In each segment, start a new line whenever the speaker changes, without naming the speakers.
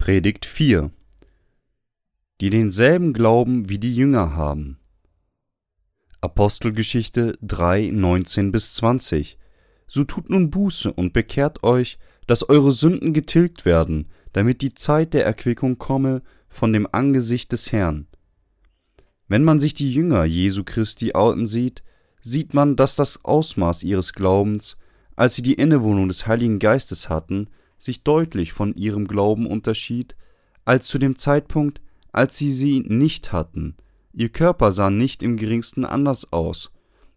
Predigt 4 Die denselben Glauben wie die Jünger haben. Apostelgeschichte 3, 19 bis 20 So tut nun Buße und bekehrt euch, dass eure Sünden getilgt werden, damit die Zeit der Erquickung komme von dem Angesicht des Herrn. Wenn man sich die Jünger Jesu Christi ansieht, sieht man, dass das Ausmaß ihres Glaubens, als sie die Innewohnung des Heiligen Geistes hatten, sich deutlich von ihrem Glauben unterschied, als zu dem Zeitpunkt, als sie sie nicht hatten. Ihr Körper sah nicht im geringsten anders aus,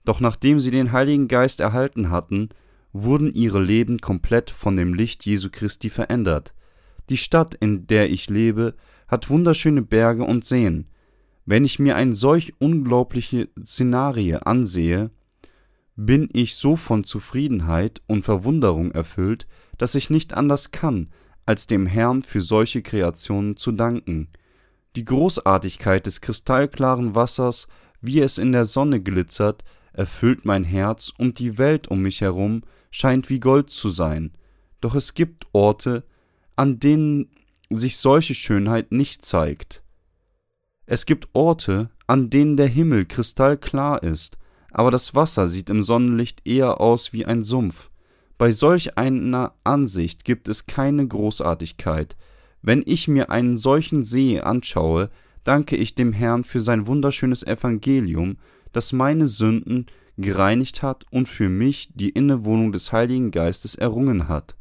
doch nachdem sie den Heiligen Geist erhalten hatten, wurden ihre Leben komplett von dem Licht Jesu Christi verändert. Die Stadt, in der ich lebe, hat wunderschöne Berge und Seen. Wenn ich mir ein solch unglaubliche Szenarie ansehe, bin ich so von Zufriedenheit und Verwunderung erfüllt, dass ich nicht anders kann, als dem Herrn für solche Kreationen zu danken. Die Großartigkeit des kristallklaren Wassers, wie es in der Sonne glitzert, erfüllt mein Herz und die Welt um mich herum scheint wie Gold zu sein. Doch es gibt Orte, an denen sich solche Schönheit nicht zeigt. Es gibt Orte, an denen der Himmel kristallklar ist, aber das Wasser sieht im Sonnenlicht eher aus wie ein Sumpf. Bei solch einer Ansicht gibt es keine Großartigkeit. Wenn ich mir einen solchen See anschaue, danke ich dem Herrn für sein wunderschönes Evangelium, das meine Sünden gereinigt hat und für mich die Innewohnung des Heiligen Geistes errungen hat.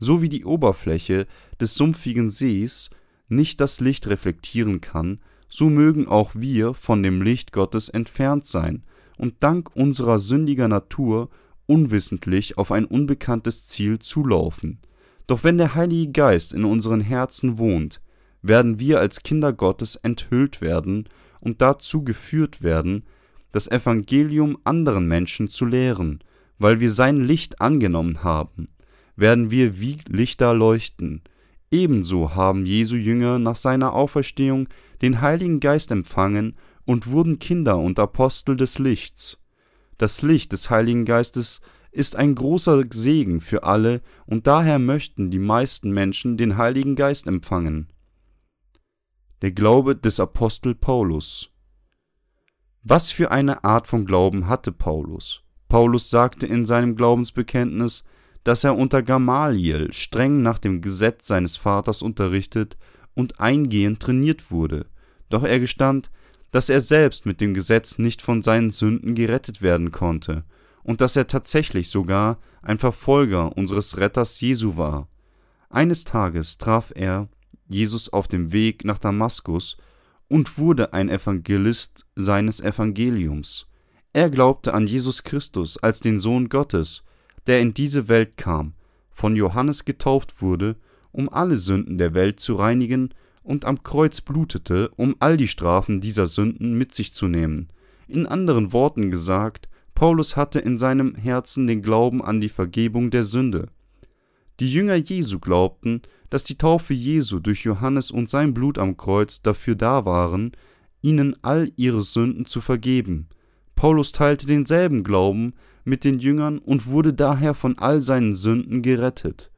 So wie die Oberfläche des sumpfigen Sees nicht das Licht reflektieren kann, so mögen auch wir von dem Licht Gottes entfernt sein und dank unserer sündiger Natur unwissentlich auf ein unbekanntes Ziel zulaufen. Doch wenn der Heilige Geist in unseren Herzen wohnt, werden wir als Kinder Gottes enthüllt werden und dazu geführt werden, das Evangelium anderen Menschen zu lehren, weil wir sein Licht angenommen haben, werden wir wie Lichter leuchten. Ebenso haben Jesu Jünger nach seiner Auferstehung den Heiligen Geist empfangen und wurden Kinder und Apostel des Lichts. Das Licht des Heiligen Geistes ist ein großer Segen für alle, und daher möchten die meisten Menschen den Heiligen Geist empfangen. Der Glaube des Apostel Paulus Was für eine Art von Glauben hatte Paulus? Paulus sagte in seinem Glaubensbekenntnis, dass er unter Gamaliel streng nach dem Gesetz seines Vaters unterrichtet und eingehend trainiert wurde, doch er gestand, dass er selbst mit dem Gesetz nicht von seinen Sünden gerettet werden konnte und dass er tatsächlich sogar ein Verfolger unseres Retters Jesu war. Eines Tages traf er Jesus auf dem Weg nach Damaskus und wurde ein Evangelist seines Evangeliums. Er glaubte an Jesus Christus als den Sohn Gottes, der in diese Welt kam, von Johannes getauft wurde, um alle Sünden der Welt zu reinigen und am Kreuz blutete, um all die Strafen dieser Sünden mit sich zu nehmen. In anderen Worten gesagt, Paulus hatte in seinem Herzen den Glauben an die Vergebung der Sünde. Die Jünger Jesu glaubten, dass die Taufe Jesu durch Johannes und sein Blut am Kreuz dafür da waren, ihnen all ihre Sünden zu vergeben. Paulus teilte denselben Glauben mit den Jüngern und wurde daher von all seinen Sünden gerettet.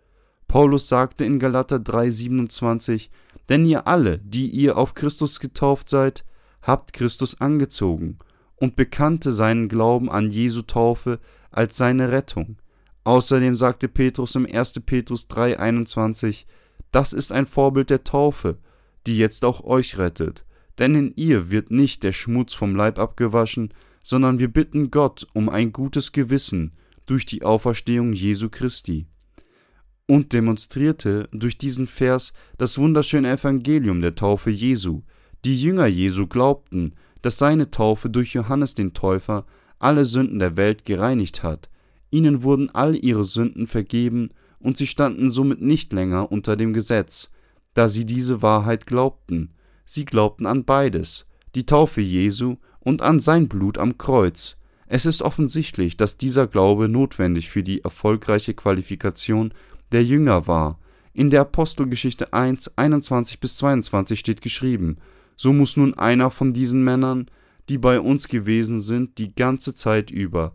Paulus sagte in Galater 3,27: denn ihr alle, die ihr auf Christus getauft seid, habt Christus angezogen und bekannte seinen Glauben an Jesu Taufe als seine Rettung. Außerdem sagte Petrus im 1. Petrus 3,21: Das ist ein Vorbild der Taufe, die jetzt auch euch rettet. Denn in ihr wird nicht der Schmutz vom Leib abgewaschen, sondern wir bitten Gott um ein gutes Gewissen durch die Auferstehung Jesu Christi und demonstrierte durch diesen Vers das wunderschöne Evangelium der Taufe Jesu. Die Jünger Jesu glaubten, dass seine Taufe durch Johannes den Täufer alle Sünden der Welt gereinigt hat. Ihnen wurden all ihre Sünden vergeben und sie standen somit nicht länger unter dem Gesetz, da sie diese Wahrheit glaubten. Sie glaubten an beides, die Taufe Jesu und an sein Blut am Kreuz. Es ist offensichtlich, dass dieser Glaube notwendig für die erfolgreiche Qualifikation der Jünger war. In der Apostelgeschichte 1, 21 bis 22 steht geschrieben, so muss nun einer von diesen Männern, die bei uns gewesen sind, die ganze Zeit über,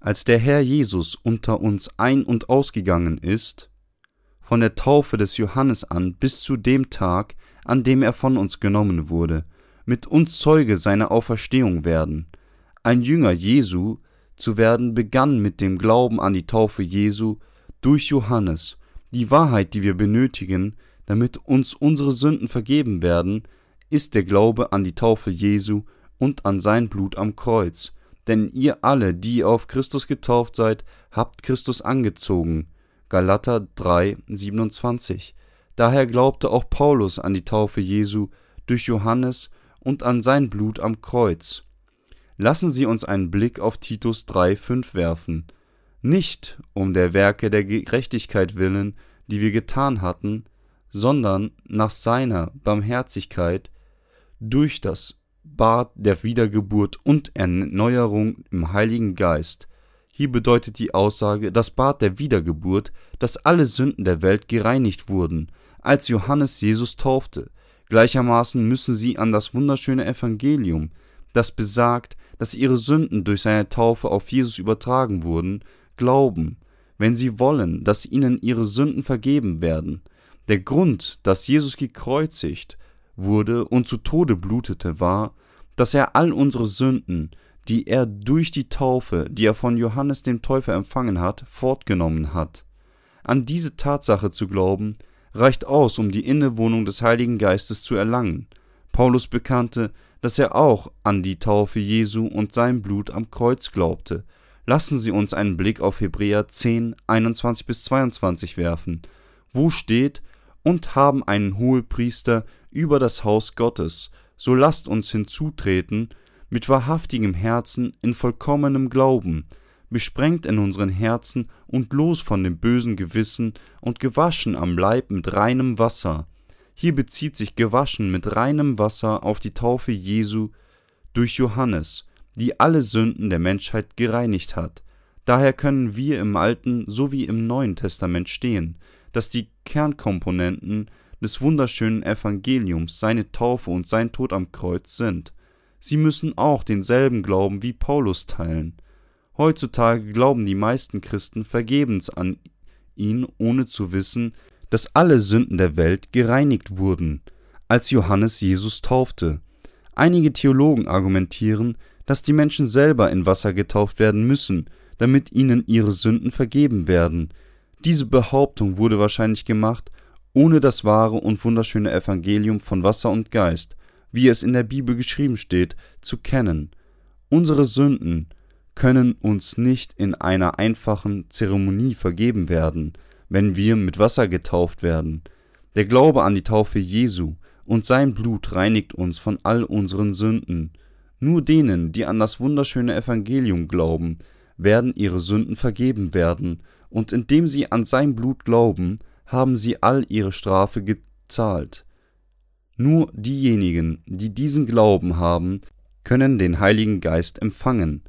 als der Herr Jesus unter uns ein- und ausgegangen ist, von der Taufe des Johannes an bis zu dem Tag, an dem er von uns genommen wurde, mit uns Zeuge seiner Auferstehung werden. Ein Jünger Jesu zu werden begann mit dem Glauben an die Taufe Jesu durch Johannes. Die Wahrheit, die wir benötigen, damit uns unsere Sünden vergeben werden, ist der Glaube an die Taufe Jesu und an sein Blut am Kreuz. Denn ihr alle, die auf Christus getauft seid, habt Christus angezogen. Galater 3, 27. Daher glaubte auch Paulus an die Taufe Jesu durch Johannes und an sein Blut am Kreuz. Lassen Sie uns einen Blick auf Titus 3, 5 werfen. Nicht um der Werke der Gerechtigkeit willen, die wir getan hatten, sondern nach seiner Barmherzigkeit durch das Bad der Wiedergeburt und Erneuerung im Heiligen Geist. Hier bedeutet die Aussage das Bad der Wiedergeburt, dass alle Sünden der Welt gereinigt wurden, als Johannes Jesus taufte. Gleichermaßen müssen sie an das wunderschöne Evangelium, das besagt, dass ihre Sünden durch seine Taufe auf Jesus übertragen wurden, glauben, wenn sie wollen, dass ihnen ihre Sünden vergeben werden. Der Grund, dass Jesus gekreuzigt wurde und zu Tode blutete, war, dass er all unsere Sünden, die er durch die Taufe, die er von Johannes dem Täufer empfangen hat, fortgenommen hat. An diese Tatsache zu glauben, reicht aus, um die Innewohnung des Heiligen Geistes zu erlangen. Paulus bekannte, dass er auch an die Taufe Jesu und sein Blut am Kreuz glaubte. Lassen Sie uns einen Blick auf Hebräer 10, 21 bis 22 werfen, wo steht, und haben einen Hohepriester über das Haus Gottes, so lasst uns hinzutreten mit wahrhaftigem Herzen in vollkommenem Glauben, besprengt in unseren Herzen und los von dem bösen Gewissen und gewaschen am Leib mit reinem Wasser. Hier bezieht sich gewaschen mit reinem Wasser auf die Taufe Jesu durch Johannes, die alle Sünden der Menschheit gereinigt hat. Daher können wir im Alten sowie im Neuen Testament stehen, dass die Kernkomponenten des wunderschönen Evangeliums seine Taufe und sein Tod am Kreuz sind. Sie müssen auch denselben Glauben wie Paulus teilen. Heutzutage glauben die meisten Christen vergebens an ihn, ohne zu wissen, dass alle Sünden der Welt gereinigt wurden, als Johannes Jesus taufte. Einige Theologen argumentieren, dass die Menschen selber in Wasser getauft werden müssen, damit ihnen ihre Sünden vergeben werden, diese Behauptung wurde wahrscheinlich gemacht, ohne das wahre und wunderschöne Evangelium von Wasser und Geist, wie es in der Bibel geschrieben steht, zu kennen. Unsere Sünden können uns nicht in einer einfachen Zeremonie vergeben werden, wenn wir mit Wasser getauft werden. Der Glaube an die Taufe Jesu und sein Blut reinigt uns von all unseren Sünden. Nur denen, die an das wunderschöne Evangelium glauben, werden ihre Sünden vergeben werden und indem sie an sein Blut glauben, haben sie all ihre Strafe gezahlt. Nur diejenigen, die diesen Glauben haben, können den Heiligen Geist empfangen.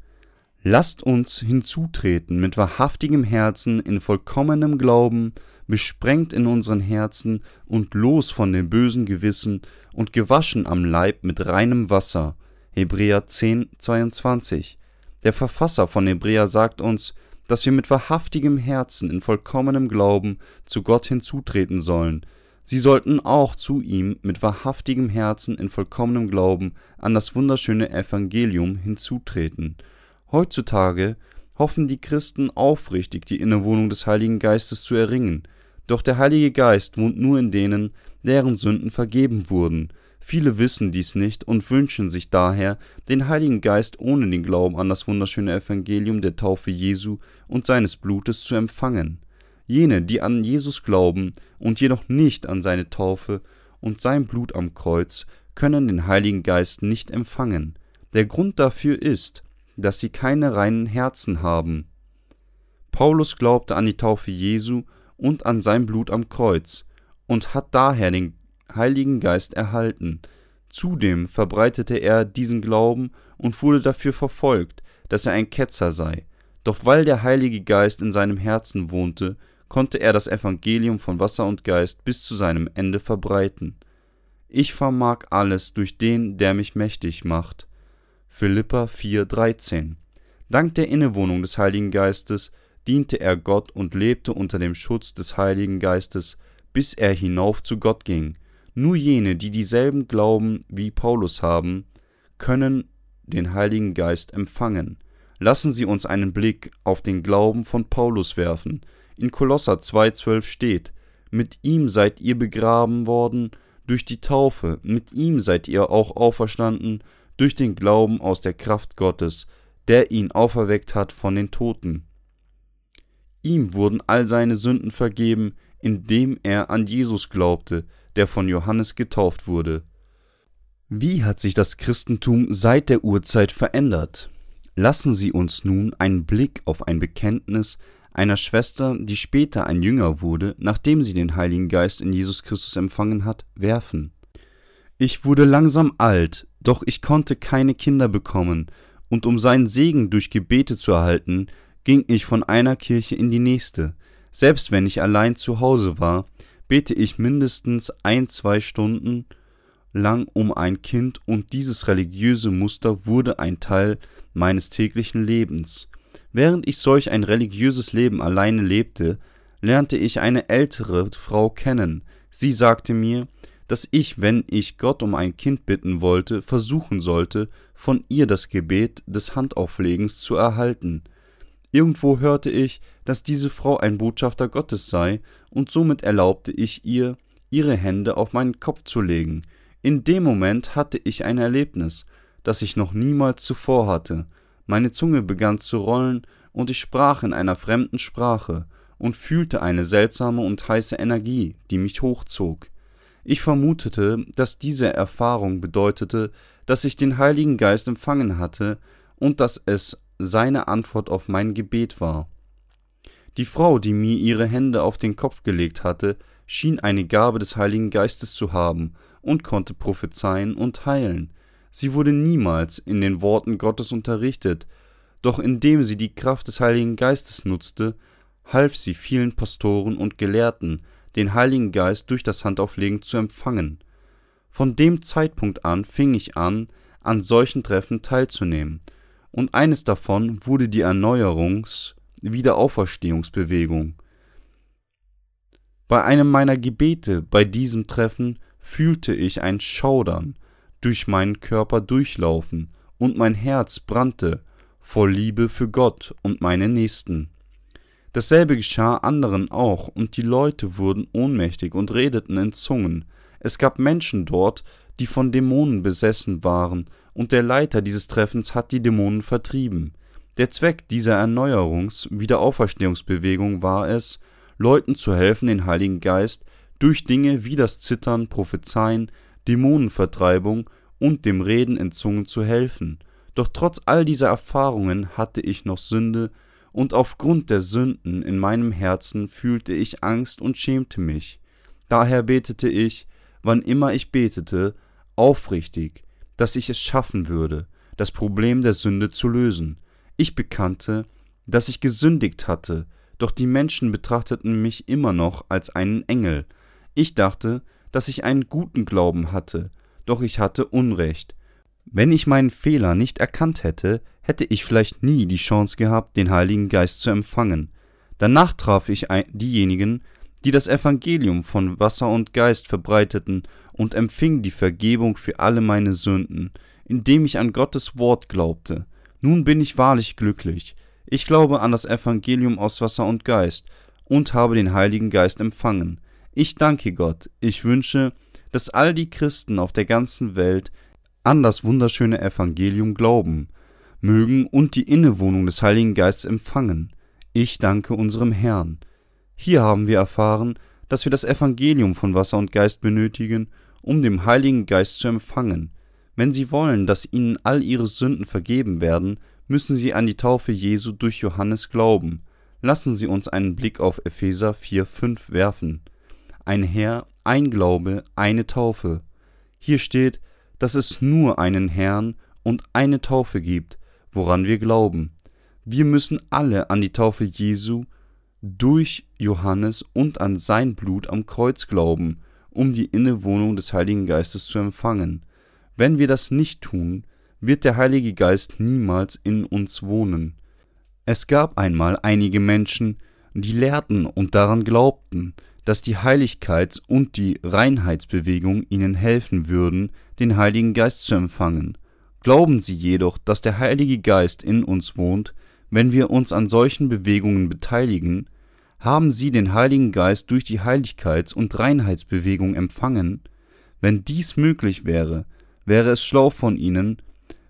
Lasst uns hinzutreten mit wahrhaftigem Herzen in vollkommenem Glauben, besprengt in unseren Herzen und los von dem bösen Gewissen und gewaschen am Leib mit reinem Wasser. Hebräer 10, 22. Der Verfasser von Hebräer sagt uns, dass wir mit wahrhaftigem Herzen in vollkommenem Glauben zu Gott hinzutreten sollen. Sie sollten auch zu ihm mit wahrhaftigem Herzen in vollkommenem Glauben an das wunderschöne Evangelium hinzutreten. Heutzutage hoffen die Christen aufrichtig, die Innewohnung des Heiligen Geistes zu erringen, doch der Heilige Geist wohnt nur in denen, deren Sünden vergeben wurden, Viele wissen dies nicht und wünschen sich daher, den Heiligen Geist ohne den Glauben an das wunderschöne Evangelium der Taufe Jesu und seines Blutes zu empfangen. Jene, die an Jesus glauben und jedoch nicht an seine Taufe und sein Blut am Kreuz, können den Heiligen Geist nicht empfangen. Der Grund dafür ist, dass sie keine reinen Herzen haben. Paulus glaubte an die Taufe Jesu und an sein Blut am Kreuz und hat daher den Heiligen Geist erhalten. Zudem verbreitete er diesen Glauben und wurde dafür verfolgt, dass er ein Ketzer sei. Doch weil der Heilige Geist in seinem Herzen wohnte, konnte er das Evangelium von Wasser und Geist bis zu seinem Ende verbreiten. Ich vermag alles durch den, der mich mächtig macht. Philippa 4,13 Dank der Innewohnung des Heiligen Geistes, diente er Gott und lebte unter dem Schutz des Heiligen Geistes, bis er hinauf zu Gott ging. Nur jene, die dieselben Glauben wie Paulus haben, können den Heiligen Geist empfangen. Lassen Sie uns einen Blick auf den Glauben von Paulus werfen. In Kolosser 2,12 steht: Mit ihm seid ihr begraben worden durch die Taufe, mit ihm seid ihr auch auferstanden durch den Glauben aus der Kraft Gottes, der ihn auferweckt hat von den Toten. Ihm wurden all seine Sünden vergeben, indem er an Jesus glaubte, der von Johannes getauft wurde. Wie hat sich das Christentum seit der Urzeit verändert? Lassen Sie uns nun einen Blick auf ein Bekenntnis einer Schwester, die später ein Jünger wurde, nachdem sie den Heiligen Geist in Jesus Christus empfangen hat, werfen. Ich wurde langsam alt, doch ich konnte keine Kinder bekommen, und um seinen Segen durch Gebete zu erhalten, ging ich von einer Kirche in die nächste. Selbst wenn ich allein zu Hause war, bete ich mindestens ein, zwei Stunden lang um ein Kind und dieses religiöse Muster wurde ein Teil meines täglichen Lebens. Während ich solch ein religiöses Leben alleine lebte, lernte ich eine ältere Frau kennen. Sie sagte mir, dass ich, wenn ich Gott um ein Kind bitten wollte, versuchen sollte, von ihr das Gebet des Handauflegens zu erhalten. Irgendwo hörte ich, dass diese Frau ein Botschafter Gottes sei, und somit erlaubte ich ihr, ihre Hände auf meinen Kopf zu legen. In dem Moment hatte ich ein Erlebnis, das ich noch niemals zuvor hatte. Meine Zunge begann zu rollen, und ich sprach in einer fremden Sprache und fühlte eine seltsame und heiße Energie, die mich hochzog. Ich vermutete, dass diese Erfahrung bedeutete, dass ich den Heiligen Geist empfangen hatte und dass es seine Antwort auf mein Gebet war. Die Frau, die mir ihre Hände auf den Kopf gelegt hatte, schien eine Gabe des Heiligen Geistes zu haben und konnte prophezeien und heilen. Sie wurde niemals in den Worten Gottes unterrichtet, doch indem sie die Kraft des Heiligen Geistes nutzte, half sie vielen Pastoren und Gelehrten, den Heiligen Geist durch das Handauflegen zu empfangen. Von dem Zeitpunkt an fing ich an, an solchen Treffen teilzunehmen, und eines davon wurde die Erneuerungs- Wiederauferstehungsbewegung. Bei einem meiner Gebete bei diesem Treffen fühlte ich ein Schaudern durch meinen Körper durchlaufen, und mein Herz brannte voll Liebe für Gott und meine Nächsten. Dasselbe geschah anderen auch, und die Leute wurden ohnmächtig und redeten in Zungen. Es gab Menschen dort, die von Dämonen besessen waren, und der Leiter dieses Treffens hat die Dämonen vertrieben. Der Zweck dieser Erneuerungs-, Wiederauferstehungsbewegung war es, Leuten zu helfen, den Heiligen Geist durch Dinge wie das Zittern, Prophezeien, Dämonenvertreibung und dem Reden in Zungen zu helfen. Doch trotz all dieser Erfahrungen hatte ich noch Sünde, und aufgrund der Sünden in meinem Herzen fühlte ich Angst und schämte mich. Daher betete ich, wann immer ich betete, aufrichtig, dass ich es schaffen würde, das Problem der Sünde zu lösen. Ich bekannte, dass ich gesündigt hatte, doch die Menschen betrachteten mich immer noch als einen Engel. Ich dachte, dass ich einen guten Glauben hatte, doch ich hatte Unrecht. Wenn ich meinen Fehler nicht erkannt hätte, hätte ich vielleicht nie die Chance gehabt, den Heiligen Geist zu empfangen. Danach traf ich diejenigen, die das Evangelium von Wasser und Geist verbreiteten und empfing die Vergebung für alle meine Sünden, indem ich an Gottes Wort glaubte. Nun bin ich wahrlich glücklich. Ich glaube an das Evangelium aus Wasser und Geist und habe den Heiligen Geist empfangen. Ich danke Gott. Ich wünsche, dass all die Christen auf der ganzen Welt an das wunderschöne Evangelium glauben mögen und die Innewohnung des Heiligen Geistes empfangen. Ich danke unserem Herrn. Hier haben wir erfahren, dass wir das Evangelium von Wasser und Geist benötigen, um den Heiligen Geist zu empfangen. Wenn Sie wollen, dass Ihnen all Ihre Sünden vergeben werden, müssen Sie an die Taufe Jesu durch Johannes glauben. Lassen Sie uns einen Blick auf Epheser 4,5 werfen. Ein Herr, ein Glaube, eine Taufe. Hier steht, dass es nur einen Herrn und eine Taufe gibt, woran wir glauben. Wir müssen alle an die Taufe Jesu durch Johannes und an sein Blut am Kreuz glauben, um die Innewohnung des Heiligen Geistes zu empfangen. Wenn wir das nicht tun, wird der Heilige Geist niemals in uns wohnen. Es gab einmal einige Menschen, die lehrten und daran glaubten, dass die Heiligkeits- und die Reinheitsbewegung ihnen helfen würden, den Heiligen Geist zu empfangen. Glauben sie jedoch, dass der Heilige Geist in uns wohnt, wenn wir uns an solchen Bewegungen beteiligen, haben sie den Heiligen Geist durch die Heiligkeits- und Reinheitsbewegung empfangen? Wenn dies möglich wäre, wäre es schlau von ihnen,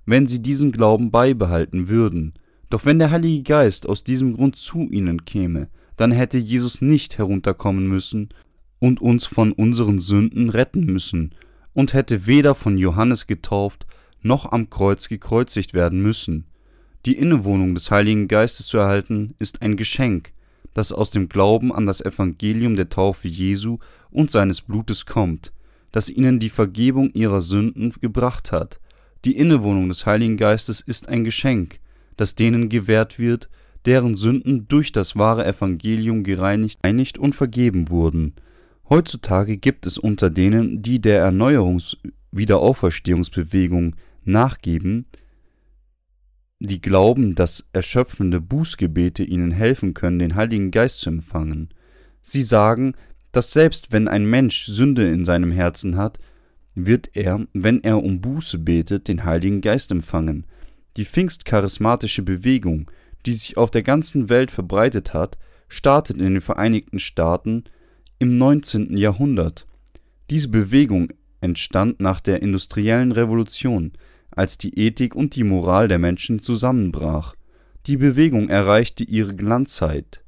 wenn sie diesen Glauben beibehalten würden. Doch wenn der Heilige Geist aus diesem Grund zu ihnen käme, dann hätte Jesus nicht herunterkommen müssen und uns von unseren Sünden retten müssen und hätte weder von Johannes getauft noch am Kreuz gekreuzigt werden müssen. Die Innewohnung des Heiligen Geistes zu erhalten, ist ein Geschenk, das aus dem Glauben an das Evangelium der Taufe Jesu und seines Blutes kommt, das ihnen die Vergebung ihrer Sünden gebracht hat. Die Innewohnung des Heiligen Geistes ist ein Geschenk, das denen gewährt wird, deren Sünden durch das wahre Evangelium gereinigt, einigt und vergeben wurden. Heutzutage gibt es unter denen, die der Erneuerungs-Wiederauferstehungsbewegung nachgeben, die glauben, dass erschöpfende Bußgebete ihnen helfen können, den Heiligen Geist zu empfangen. Sie sagen, dass selbst wenn ein Mensch Sünde in seinem Herzen hat, wird er, wenn er um Buße betet, den Heiligen Geist empfangen. Die pfingstcharismatische Bewegung, die sich auf der ganzen Welt verbreitet hat, startet in den Vereinigten Staaten im 19. Jahrhundert. Diese Bewegung entstand nach der industriellen Revolution, als die Ethik und die Moral der Menschen zusammenbrach. Die Bewegung erreichte ihre Glanzzeit,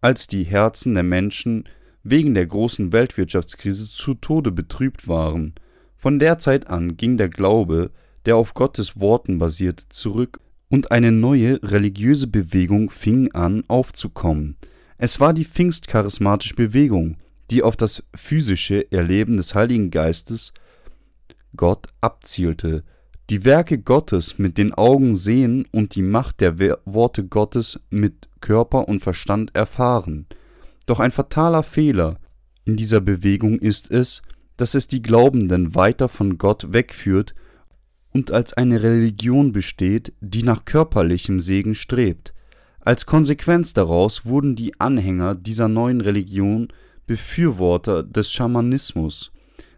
als die Herzen der Menschen wegen der großen Weltwirtschaftskrise zu Tode betrübt waren. Von der Zeit an ging der Glaube, der auf Gottes Worten basierte, zurück und eine neue religiöse Bewegung fing an aufzukommen. Es war die pfingstcharismatische Bewegung, die auf das physische Erleben des Heiligen Geistes Gott abzielte, die Werke Gottes mit den Augen sehen und die Macht der Worte Gottes mit Körper und Verstand erfahren. Doch ein fataler Fehler in dieser Bewegung ist es, dass es die Glaubenden weiter von Gott wegführt und als eine Religion besteht, die nach körperlichem Segen strebt. Als Konsequenz daraus wurden die Anhänger dieser neuen Religion Befürworter des Schamanismus.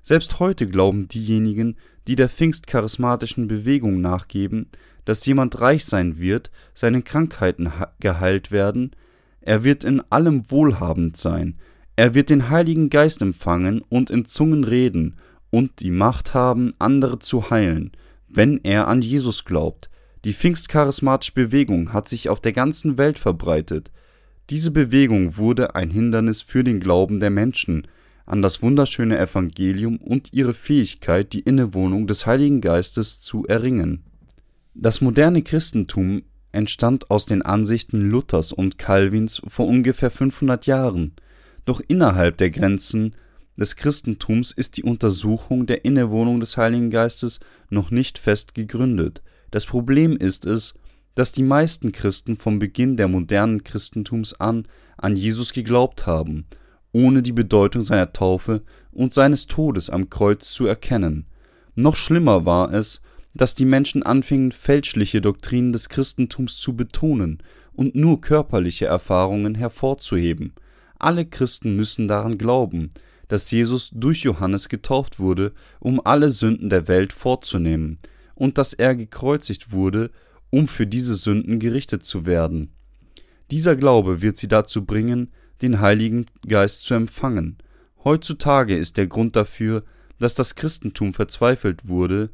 Selbst heute glauben diejenigen, die der pfingstcharismatischen Bewegung nachgeben, dass jemand reich sein wird, seine Krankheiten geheilt werden, er wird in allem wohlhabend sein, er wird den Heiligen Geist empfangen und in Zungen reden und die Macht haben, andere zu heilen, wenn er an Jesus glaubt. Die pfingstcharismatische Bewegung hat sich auf der ganzen Welt verbreitet. Diese Bewegung wurde ein Hindernis für den Glauben der Menschen an das wunderschöne Evangelium und ihre Fähigkeit, die Innewohnung des Heiligen Geistes zu erringen. Das moderne Christentum entstand aus den Ansichten Luthers und Calvins vor ungefähr 500 Jahren. Doch innerhalb der Grenzen des Christentums ist die Untersuchung der Innewohnung des Heiligen Geistes noch nicht fest gegründet. Das Problem ist es, dass die meisten Christen vom Beginn der modernen Christentums an an Jesus geglaubt haben, ohne die Bedeutung seiner Taufe und seines Todes am Kreuz zu erkennen. Noch schlimmer war es, dass die Menschen anfingen, fälschliche Doktrinen des Christentums zu betonen und nur körperliche Erfahrungen hervorzuheben. Alle Christen müssen daran glauben, dass Jesus durch Johannes getauft wurde, um alle Sünden der Welt vorzunehmen, und dass er gekreuzigt wurde, um für diese Sünden gerichtet zu werden. Dieser Glaube wird sie dazu bringen, den Heiligen Geist zu empfangen. Heutzutage ist der Grund dafür, dass das Christentum verzweifelt wurde,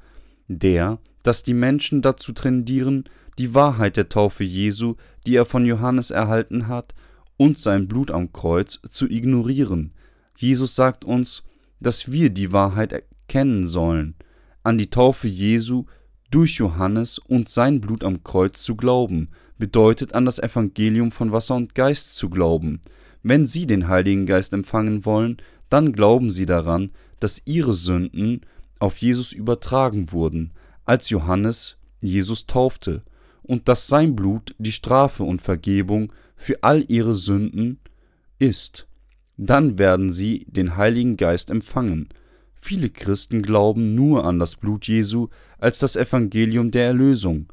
der, dass die Menschen dazu tendieren, die Wahrheit der Taufe Jesu, die er von Johannes erhalten hat, und sein Blut am Kreuz zu ignorieren, Jesus sagt uns, dass wir die Wahrheit erkennen sollen, an die Taufe Jesu durch Johannes und sein Blut am Kreuz zu glauben, bedeutet an das Evangelium von Wasser und Geist zu glauben. Wenn Sie den Heiligen Geist empfangen wollen, dann glauben Sie daran, dass Ihre Sünden auf Jesus übertragen wurden, als Johannes Jesus taufte, und dass sein Blut die Strafe und Vergebung für all Ihre Sünden ist dann werden sie den Heiligen Geist empfangen. Viele Christen glauben nur an das Blut Jesu als das Evangelium der Erlösung.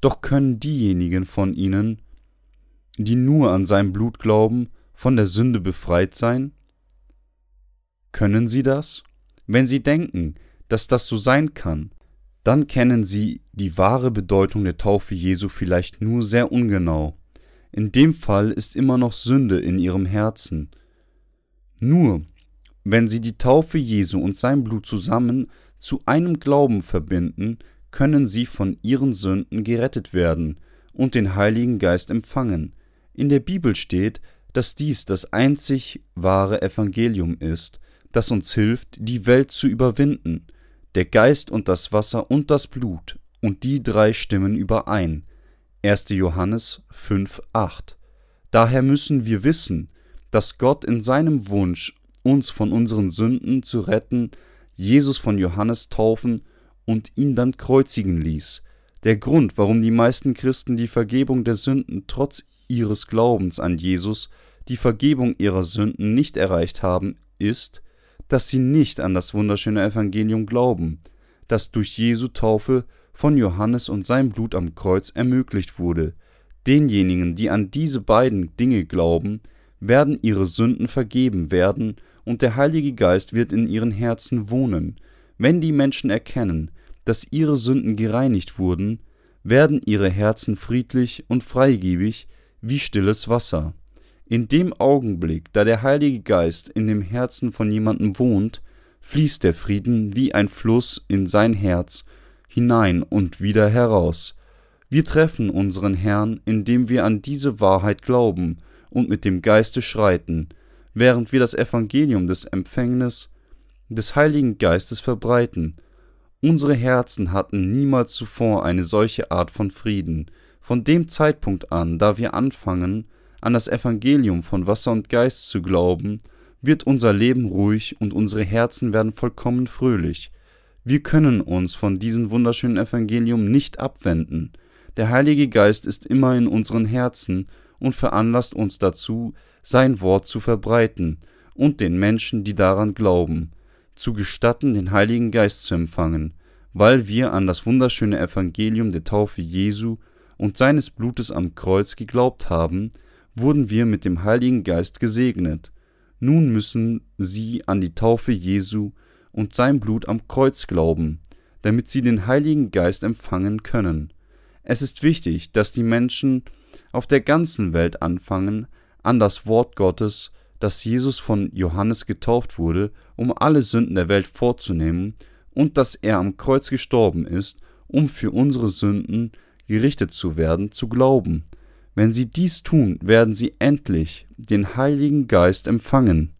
Doch können diejenigen von ihnen, die nur an sein Blut glauben, von der Sünde befreit sein? Können sie das? Wenn sie denken, dass das so sein kann, dann kennen sie die wahre Bedeutung der Taufe Jesu vielleicht nur sehr ungenau. In dem Fall ist immer noch Sünde in ihrem Herzen. Nur wenn sie die Taufe Jesu und sein Blut zusammen zu einem Glauben verbinden, können sie von ihren Sünden gerettet werden und den Heiligen Geist empfangen. In der Bibel steht, dass dies das einzig wahre Evangelium ist, das uns hilft, die Welt zu überwinden. Der Geist und das Wasser und das Blut, und die drei stimmen überein. 1. Johannes 5,8. Daher müssen wir wissen, dass Gott in seinem Wunsch, uns von unseren Sünden zu retten, Jesus von Johannes taufen und ihn dann kreuzigen ließ. Der Grund, warum die meisten Christen die Vergebung der Sünden trotz ihres Glaubens an Jesus, die Vergebung ihrer Sünden nicht erreicht haben, ist, dass sie nicht an das wunderschöne Evangelium glauben, das durch Jesu Taufe von Johannes und sein Blut am Kreuz ermöglicht wurde. Denjenigen, die an diese beiden Dinge glauben, werden ihre Sünden vergeben werden und der Heilige Geist wird in ihren Herzen wohnen. Wenn die Menschen erkennen, dass ihre Sünden gereinigt wurden, werden ihre Herzen friedlich und freigebig wie stilles Wasser. In dem Augenblick, da der Heilige Geist in dem Herzen von jemandem wohnt, fließt der Frieden wie ein Fluss in sein Herz hinein und wieder heraus. Wir treffen unseren Herrn, indem wir an diese Wahrheit glauben und mit dem Geiste schreiten, während wir das Evangelium des Empfängnis des Heiligen Geistes verbreiten. Unsere Herzen hatten niemals zuvor eine solche Art von Frieden. Von dem Zeitpunkt an, da wir anfangen, an das Evangelium von Wasser und Geist zu glauben, wird unser Leben ruhig und unsere Herzen werden vollkommen fröhlich. Wir können uns von diesem wunderschönen Evangelium nicht abwenden. Der Heilige Geist ist immer in unseren Herzen und veranlasst uns dazu, sein Wort zu verbreiten und den Menschen, die daran glauben, zu gestatten, den Heiligen Geist zu empfangen, weil wir an das wunderschöne Evangelium der Taufe Jesu und seines Blutes am Kreuz geglaubt haben, wurden wir mit dem Heiligen Geist gesegnet. Nun müssen sie an die Taufe Jesu und sein Blut am Kreuz glauben, damit sie den Heiligen Geist empfangen können. Es ist wichtig, dass die Menschen auf der ganzen Welt anfangen, an das Wort Gottes, dass Jesus von Johannes getauft wurde, um alle Sünden der Welt vorzunehmen, und dass er am Kreuz gestorben ist, um für unsere Sünden gerichtet zu werden, zu glauben. Wenn sie dies tun, werden sie endlich den Heiligen Geist empfangen.